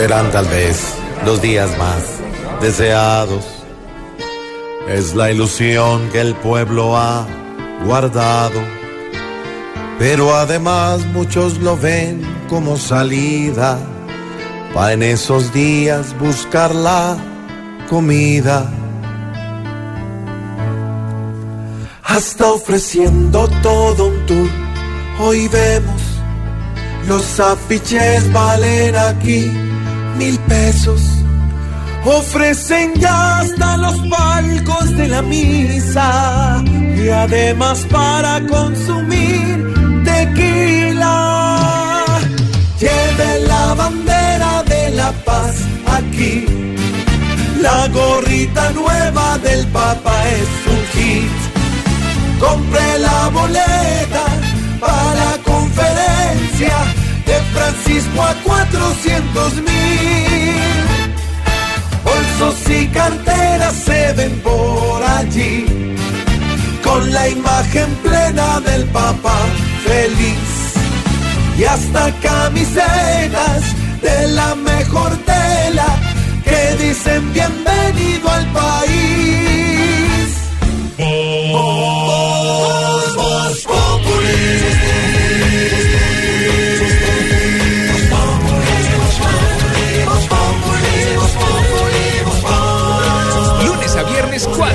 Serán tal vez los días más deseados. Es la ilusión que el pueblo ha guardado. Pero además muchos lo ven como salida para en esos días buscar la comida. Hasta ofreciendo todo un tour, hoy vemos los afiches valen aquí mil pesos. Ofrecen ya hasta los palcos de la misa y además para consumir tequila. Lleve la bandera de la paz aquí. La gorrita nueva del Papa es y carteras se ven por allí, con la imagen plena del Papa feliz. Y hasta camisetas